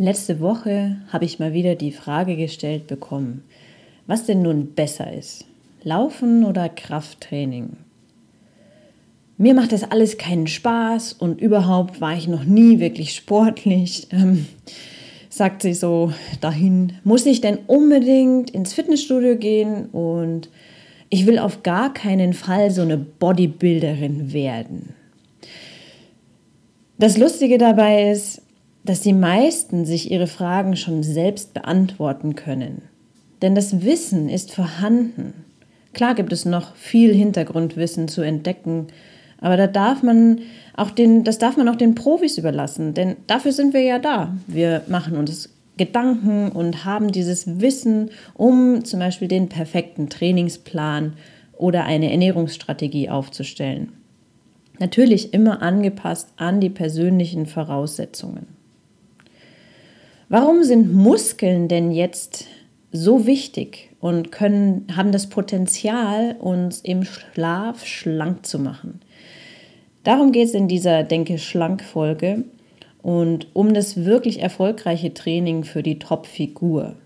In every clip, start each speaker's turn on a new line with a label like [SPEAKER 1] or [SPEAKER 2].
[SPEAKER 1] Letzte Woche habe ich mal wieder die Frage gestellt bekommen, was denn nun besser ist, Laufen oder Krafttraining. Mir macht das alles keinen Spaß und überhaupt war ich noch nie wirklich sportlich, ähm, sagt sie so dahin. Muss ich denn unbedingt ins Fitnessstudio gehen und ich will auf gar keinen Fall so eine Bodybuilderin werden. Das Lustige dabei ist, dass die meisten sich ihre Fragen schon selbst beantworten können. Denn das Wissen ist vorhanden. Klar gibt es noch viel Hintergrundwissen zu entdecken, aber da darf man auch den, das darf man auch den Profis überlassen, denn dafür sind wir ja da. Wir machen uns Gedanken und haben dieses Wissen, um zum Beispiel den perfekten Trainingsplan oder eine Ernährungsstrategie aufzustellen. Natürlich immer angepasst an die persönlichen Voraussetzungen. Warum sind Muskeln denn jetzt so wichtig und können, haben das Potenzial, uns im Schlaf schlank zu machen? Darum geht es in dieser Denke schlank Folge und um das wirklich erfolgreiche Training für die Top-Figur.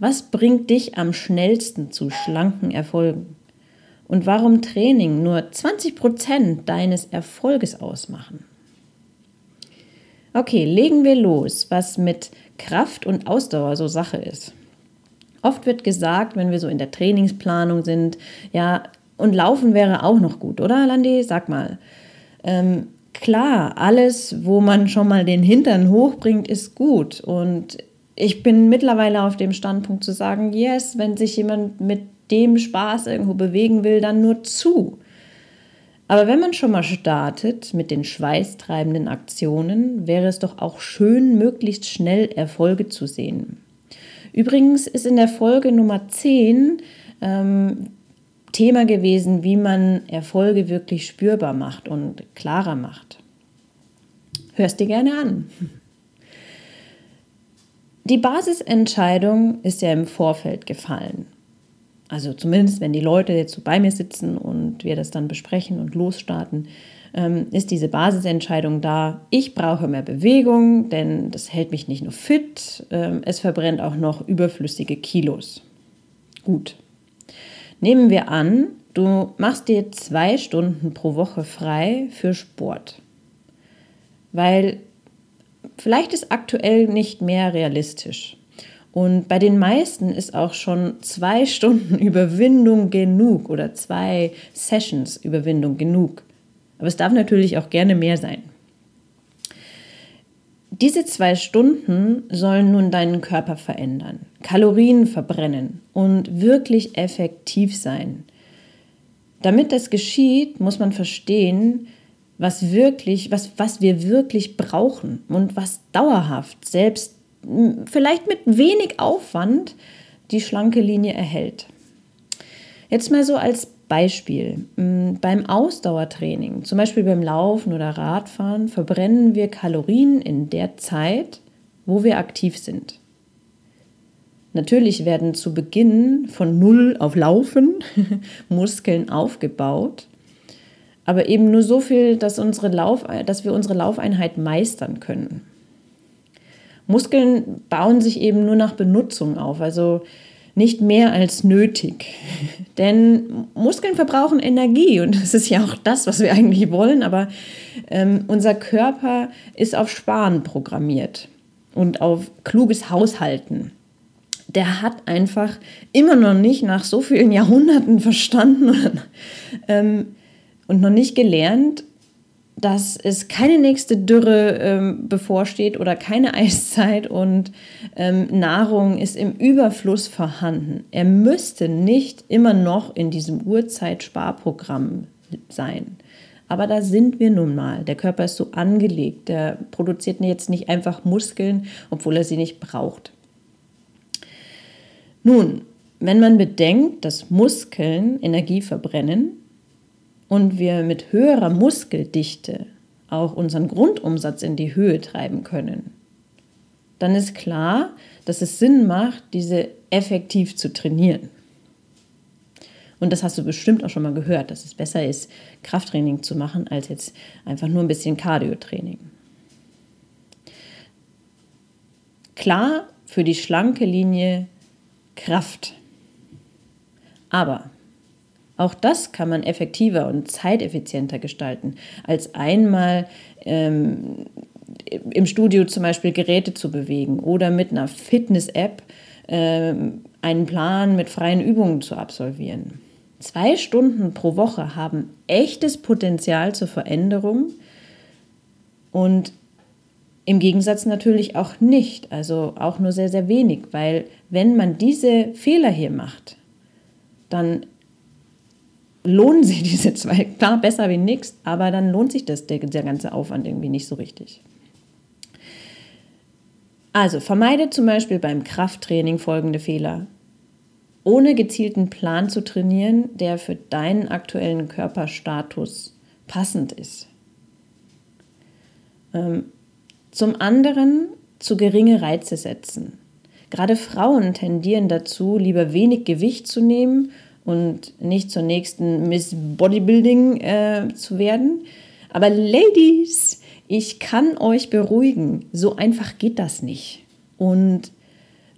[SPEAKER 1] Was bringt dich am schnellsten zu schlanken Erfolgen? Und warum Training nur 20% deines Erfolges ausmachen? Okay, legen wir los, was mit Kraft und Ausdauer so Sache ist. Oft wird gesagt, wenn wir so in der Trainingsplanung sind, ja, und Laufen wäre auch noch gut, oder, Landi? Sag mal. Ähm, klar, alles, wo man schon mal den Hintern hochbringt, ist gut. Und ich bin mittlerweile auf dem Standpunkt zu sagen, yes, wenn sich jemand mit dem Spaß irgendwo bewegen will, dann nur zu. Aber wenn man schon mal startet mit den schweißtreibenden Aktionen, wäre es doch auch schön, möglichst schnell Erfolge zu sehen. Übrigens ist in der Folge Nummer 10 ähm, Thema gewesen, wie man Erfolge wirklich spürbar macht und klarer macht. Hörst dir gerne an. Die Basisentscheidung ist ja im Vorfeld gefallen also zumindest wenn die Leute jetzt so bei mir sitzen und wir das dann besprechen und losstarten, ähm, ist diese Basisentscheidung da, ich brauche mehr Bewegung, denn das hält mich nicht nur fit, ähm, es verbrennt auch noch überflüssige Kilos. Gut. Nehmen wir an, du machst dir zwei Stunden pro Woche frei für Sport. Weil vielleicht ist aktuell nicht mehr realistisch. Und bei den meisten ist auch schon zwei Stunden Überwindung genug oder zwei Sessions Überwindung genug. Aber es darf natürlich auch gerne mehr sein. Diese zwei Stunden sollen nun deinen Körper verändern, Kalorien verbrennen und wirklich effektiv sein. Damit das geschieht, muss man verstehen, was wirklich, was, was wir wirklich brauchen und was dauerhaft, selbst vielleicht mit wenig Aufwand die schlanke Linie erhält. Jetzt mal so als Beispiel. Beim Ausdauertraining, zum Beispiel beim Laufen oder Radfahren, verbrennen wir Kalorien in der Zeit, wo wir aktiv sind. Natürlich werden zu Beginn von Null auf Laufen Muskeln aufgebaut, aber eben nur so viel, dass, unsere Lauf, dass wir unsere Laufeinheit meistern können. Muskeln bauen sich eben nur nach Benutzung auf, also nicht mehr als nötig. Denn Muskeln verbrauchen Energie und das ist ja auch das, was wir eigentlich wollen, aber ähm, unser Körper ist auf Sparen programmiert und auf kluges Haushalten. Der hat einfach immer noch nicht nach so vielen Jahrhunderten verstanden ähm, und noch nicht gelernt, dass es keine nächste Dürre ähm, bevorsteht oder keine Eiszeit und ähm, Nahrung ist im Überfluss vorhanden. Er müsste nicht immer noch in diesem Uhrzeitsparprogramm sein. Aber da sind wir nun mal. Der Körper ist so angelegt. Der produziert jetzt nicht einfach Muskeln, obwohl er sie nicht braucht. Nun, wenn man bedenkt, dass Muskeln Energie verbrennen und wir mit höherer Muskeldichte auch unseren Grundumsatz in die Höhe treiben können, dann ist klar, dass es Sinn macht, diese effektiv zu trainieren. Und das hast du bestimmt auch schon mal gehört, dass es besser ist, Krafttraining zu machen, als jetzt einfach nur ein bisschen Cardio-Training. Klar, für die schlanke Linie Kraft. Aber auch das kann man effektiver und zeiteffizienter gestalten, als einmal ähm, im Studio zum Beispiel Geräte zu bewegen oder mit einer Fitness-App ähm, einen Plan mit freien Übungen zu absolvieren. Zwei Stunden pro Woche haben echtes Potenzial zur Veränderung und im Gegensatz natürlich auch nicht, also auch nur sehr, sehr wenig, weil wenn man diese Fehler hier macht, dann lohnen sich diese zwei, klar besser wie nichts, aber dann lohnt sich das, der, der ganze Aufwand irgendwie nicht so richtig. Also vermeide zum Beispiel beim Krafttraining folgende Fehler ohne gezielten Plan zu trainieren, der für deinen aktuellen Körperstatus passend ist. Ähm, zum anderen zu geringe Reize setzen. Gerade Frauen tendieren dazu, lieber wenig Gewicht zu nehmen und nicht zur nächsten Miss Bodybuilding äh, zu werden. Aber Ladies, ich kann euch beruhigen, so einfach geht das nicht. Und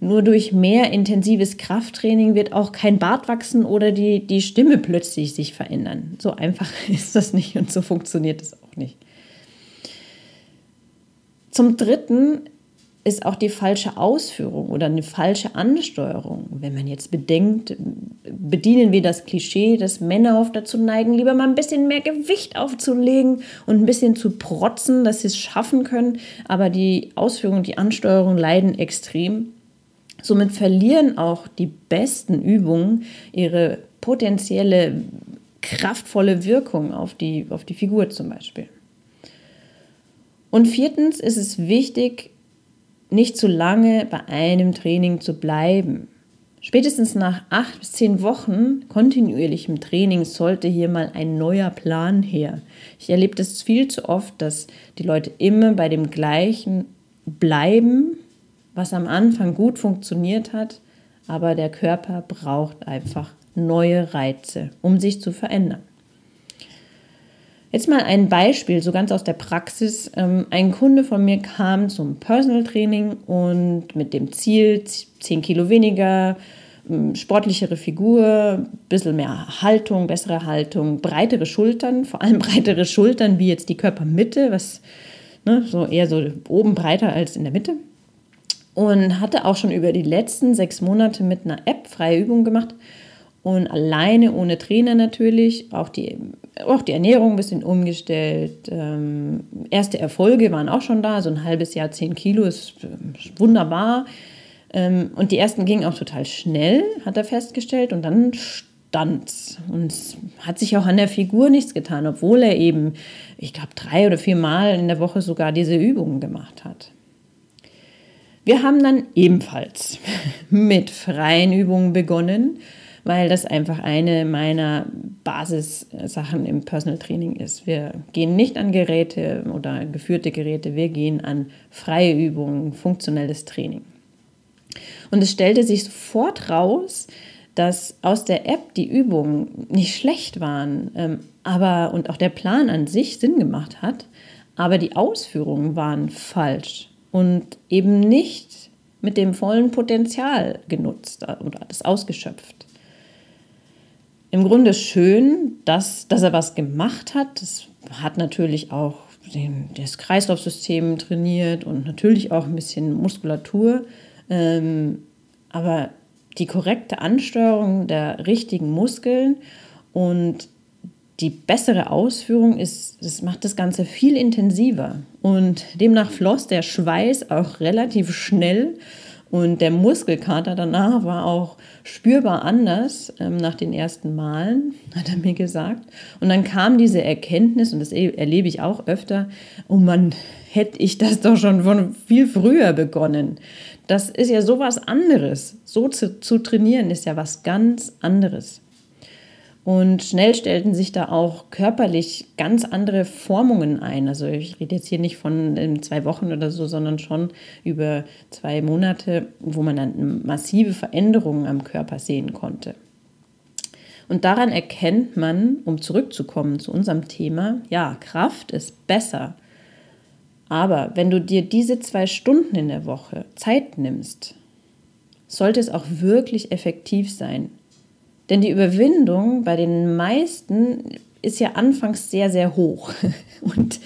[SPEAKER 1] nur durch mehr intensives Krafttraining wird auch kein Bart wachsen oder die, die Stimme plötzlich sich verändern. So einfach ist das nicht und so funktioniert es auch nicht. Zum Dritten ist auch die falsche Ausführung oder eine falsche Ansteuerung. Wenn man jetzt bedenkt, bedienen wir das Klischee, dass Männer oft dazu neigen, lieber mal ein bisschen mehr Gewicht aufzulegen und ein bisschen zu protzen, dass sie es schaffen können. Aber die Ausführung die Ansteuerung leiden extrem. Somit verlieren auch die besten Übungen ihre potenzielle kraftvolle Wirkung auf die, auf die Figur zum Beispiel. Und viertens ist es wichtig, nicht zu lange bei einem Training zu bleiben. Spätestens nach acht bis zehn Wochen kontinuierlichem Training sollte hier mal ein neuer Plan her. Ich erlebe das viel zu oft, dass die Leute immer bei dem gleichen bleiben was am Anfang gut funktioniert hat, aber der Körper braucht einfach neue Reize, um sich zu verändern. Jetzt mal ein Beispiel, so ganz aus der Praxis. Ähm, ein Kunde von mir kam zum Personal Training und mit dem Ziel 10 Kilo weniger, ähm, sportlichere Figur, ein bisschen mehr Haltung, bessere Haltung, breitere Schultern, vor allem breitere Schultern wie jetzt die Körpermitte, was ne, so eher so oben breiter als in der Mitte und hatte auch schon über die letzten sechs Monate mit einer App freie Übungen gemacht und alleine ohne Trainer natürlich, auch die, auch die Ernährung ein bisschen umgestellt. Ähm, erste Erfolge waren auch schon da, so ein halbes Jahr 10 Kilo ist, ist wunderbar. Ähm, und die ersten gingen auch total schnell, hat er festgestellt, und dann stand Und es hat sich auch an der Figur nichts getan, obwohl er eben, ich glaube, drei oder vier Mal in der Woche sogar diese Übungen gemacht hat. Wir haben dann ebenfalls mit freien Übungen begonnen, weil das einfach eine meiner Basissachen im Personal Training ist. Wir gehen nicht an Geräte oder geführte Geräte, wir gehen an freie Übungen, funktionelles Training. Und es stellte sich sofort raus, dass aus der App die Übungen nicht schlecht waren, ähm, aber und auch der Plan an sich Sinn gemacht hat, aber die Ausführungen waren falsch und eben nicht mit dem vollen Potenzial genutzt oder das ausgeschöpft. Im Grunde schön, dass, dass er was gemacht hat. Das hat natürlich auch das Kreislaufsystem trainiert und natürlich auch ein bisschen Muskulatur. Ähm, aber die korrekte Ansteuerung der richtigen Muskeln und die bessere Ausführung ist, das macht das Ganze viel intensiver. Und demnach floss der Schweiß auch relativ schnell Und der Muskelkater danach war auch spürbar anders ähm, nach den ersten Malen, hat er mir gesagt. Und dann kam diese Erkenntnis, und das erlebe ich auch öfter, oh Mann, hätte ich das doch schon von viel früher begonnen. Das ist ja sowas anderes. So zu, zu trainieren ist ja was ganz anderes. Und schnell stellten sich da auch körperlich ganz andere Formungen ein. Also ich rede jetzt hier nicht von ähm, zwei Wochen oder so, sondern schon über zwei Monate, wo man dann massive Veränderungen am Körper sehen konnte. Und daran erkennt man, um zurückzukommen zu unserem Thema, ja, Kraft ist besser. Aber wenn du dir diese zwei Stunden in der Woche Zeit nimmst, sollte es auch wirklich effektiv sein. Denn die Überwindung bei den meisten ist ja anfangs sehr, sehr hoch. Und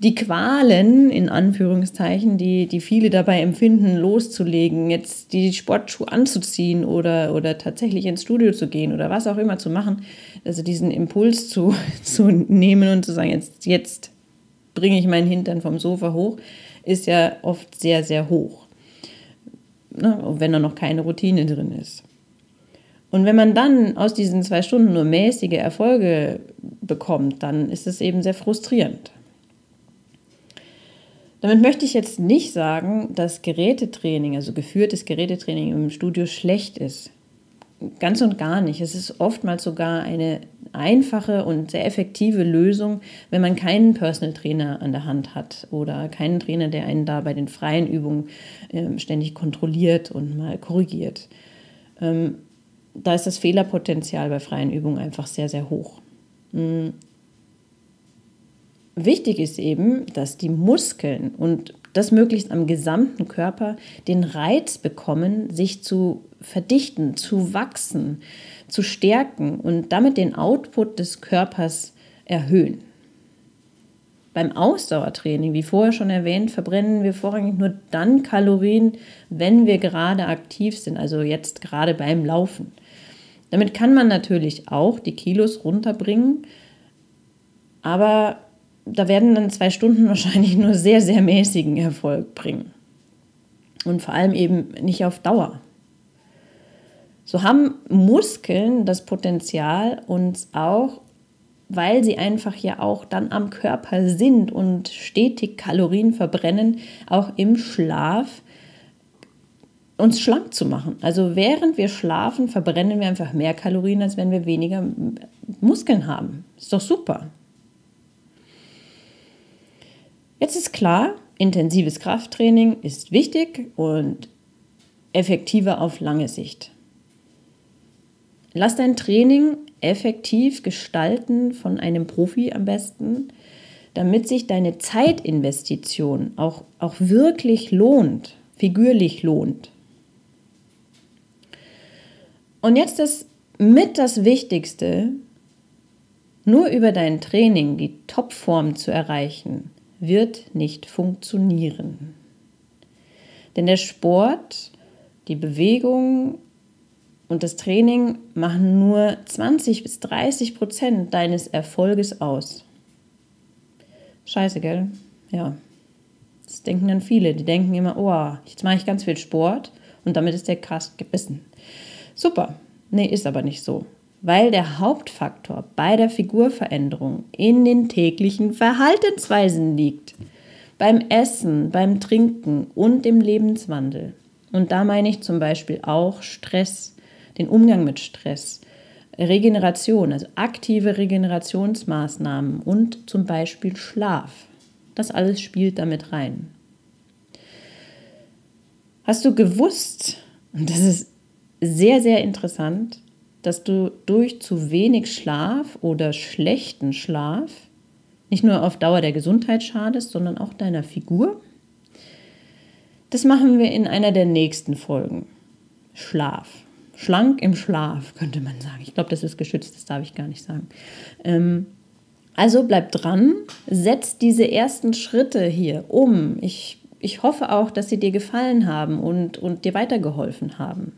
[SPEAKER 1] die Qualen, in Anführungszeichen, die, die viele dabei empfinden, loszulegen, jetzt die Sportschuhe anzuziehen oder, oder tatsächlich ins Studio zu gehen oder was auch immer zu machen, also diesen Impuls zu, zu nehmen und zu sagen, jetzt, jetzt bringe ich meinen Hintern vom Sofa hoch, ist ja oft sehr, sehr hoch. Ne? Wenn da noch keine Routine drin ist. Und wenn man dann aus diesen zwei Stunden nur mäßige Erfolge bekommt, dann ist es eben sehr frustrierend. Damit möchte ich jetzt nicht sagen, dass Gerätetraining, also geführtes Gerätetraining im Studio schlecht ist. Ganz und gar nicht. Es ist oftmals sogar eine einfache und sehr effektive Lösung, wenn man keinen Personal Trainer an der Hand hat oder keinen Trainer, der einen da bei den freien Übungen äh, ständig kontrolliert und mal korrigiert. Ähm, da ist das Fehlerpotenzial bei freien Übungen einfach sehr, sehr hoch. Mhm. Wichtig ist eben, dass die Muskeln und das möglichst am gesamten Körper den Reiz bekommen, sich zu verdichten, zu wachsen, zu stärken und damit den Output des Körpers erhöhen. Beim Ausdauertraining, wie vorher schon erwähnt, verbrennen wir vorrangig nur dann Kalorien, wenn wir gerade aktiv sind, also jetzt gerade beim Laufen. Damit kann man natürlich auch die Kilos runterbringen, aber da werden dann zwei Stunden wahrscheinlich nur sehr, sehr mäßigen Erfolg bringen. Und vor allem eben nicht auf Dauer. So haben Muskeln das Potenzial, uns auch, weil sie einfach ja auch dann am Körper sind und stetig Kalorien verbrennen, auch im Schlaf uns schlank zu machen. Also während wir schlafen, verbrennen wir einfach mehr Kalorien, als wenn wir weniger Muskeln haben. Ist doch super. Jetzt ist klar, intensives Krafttraining ist wichtig und effektiver auf lange Sicht. Lass dein Training effektiv gestalten von einem Profi am besten, damit sich deine Zeitinvestition auch, auch wirklich lohnt, figürlich lohnt. Und jetzt ist mit das Wichtigste, nur über dein Training die Topform zu erreichen, wird nicht funktionieren. Denn der Sport, die Bewegung und das Training machen nur 20 bis 30 Prozent deines Erfolges aus. Scheiße, gell? Ja. Das denken dann viele. Die denken immer, oh, jetzt mache ich ganz viel Sport und damit ist der krass gebissen. Super. Nee, ist aber nicht so. Weil der Hauptfaktor bei der Figurveränderung in den täglichen Verhaltensweisen liegt. Beim Essen, beim Trinken und dem Lebenswandel. Und da meine ich zum Beispiel auch Stress, den Umgang mit Stress, Regeneration, also aktive Regenerationsmaßnahmen und zum Beispiel Schlaf. Das alles spielt damit rein. Hast du gewusst, und das ist sehr, sehr interessant, dass du durch zu wenig Schlaf oder schlechten Schlaf nicht nur auf Dauer der Gesundheit schadest, sondern auch deiner Figur. Das machen wir in einer der nächsten Folgen. Schlaf. Schlank im Schlaf, könnte man sagen. Ich glaube, das ist geschützt, das darf ich gar nicht sagen. Ähm, also bleib dran, setz diese ersten Schritte hier um. Ich, ich hoffe auch, dass sie dir gefallen haben und, und dir weitergeholfen haben.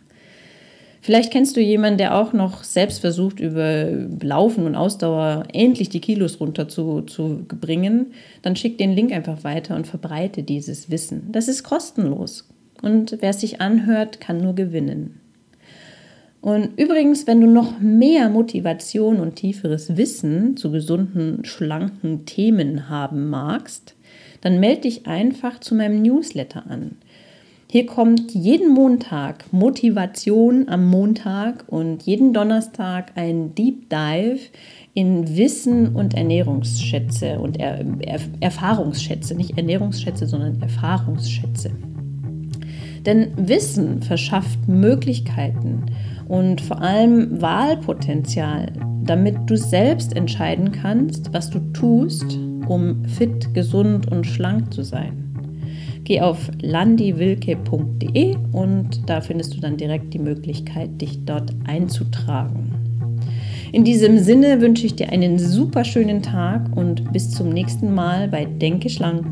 [SPEAKER 1] Vielleicht kennst du jemanden, der auch noch selbst versucht, über Laufen und Ausdauer endlich die Kilos runter zu, zu bringen. Dann schick den Link einfach weiter und verbreite dieses Wissen. Das ist kostenlos. und wer es sich anhört, kann nur gewinnen. Und übrigens, wenn du noch mehr Motivation und tieferes Wissen zu gesunden, schlanken Themen haben magst, dann melde dich einfach zu meinem Newsletter an. Hier kommt jeden Montag Motivation am Montag und jeden Donnerstag ein Deep Dive in Wissen und Ernährungsschätze und er er Erfahrungsschätze, nicht Ernährungsschätze, sondern Erfahrungsschätze. Denn Wissen verschafft Möglichkeiten und vor allem Wahlpotenzial, damit du selbst entscheiden kannst, was du tust, um fit, gesund und schlank zu sein. Geh auf landiwilke.de und da findest du dann direkt die Möglichkeit, dich dort einzutragen. In diesem Sinne wünsche ich dir einen super schönen Tag und bis zum nächsten Mal bei Denke schlank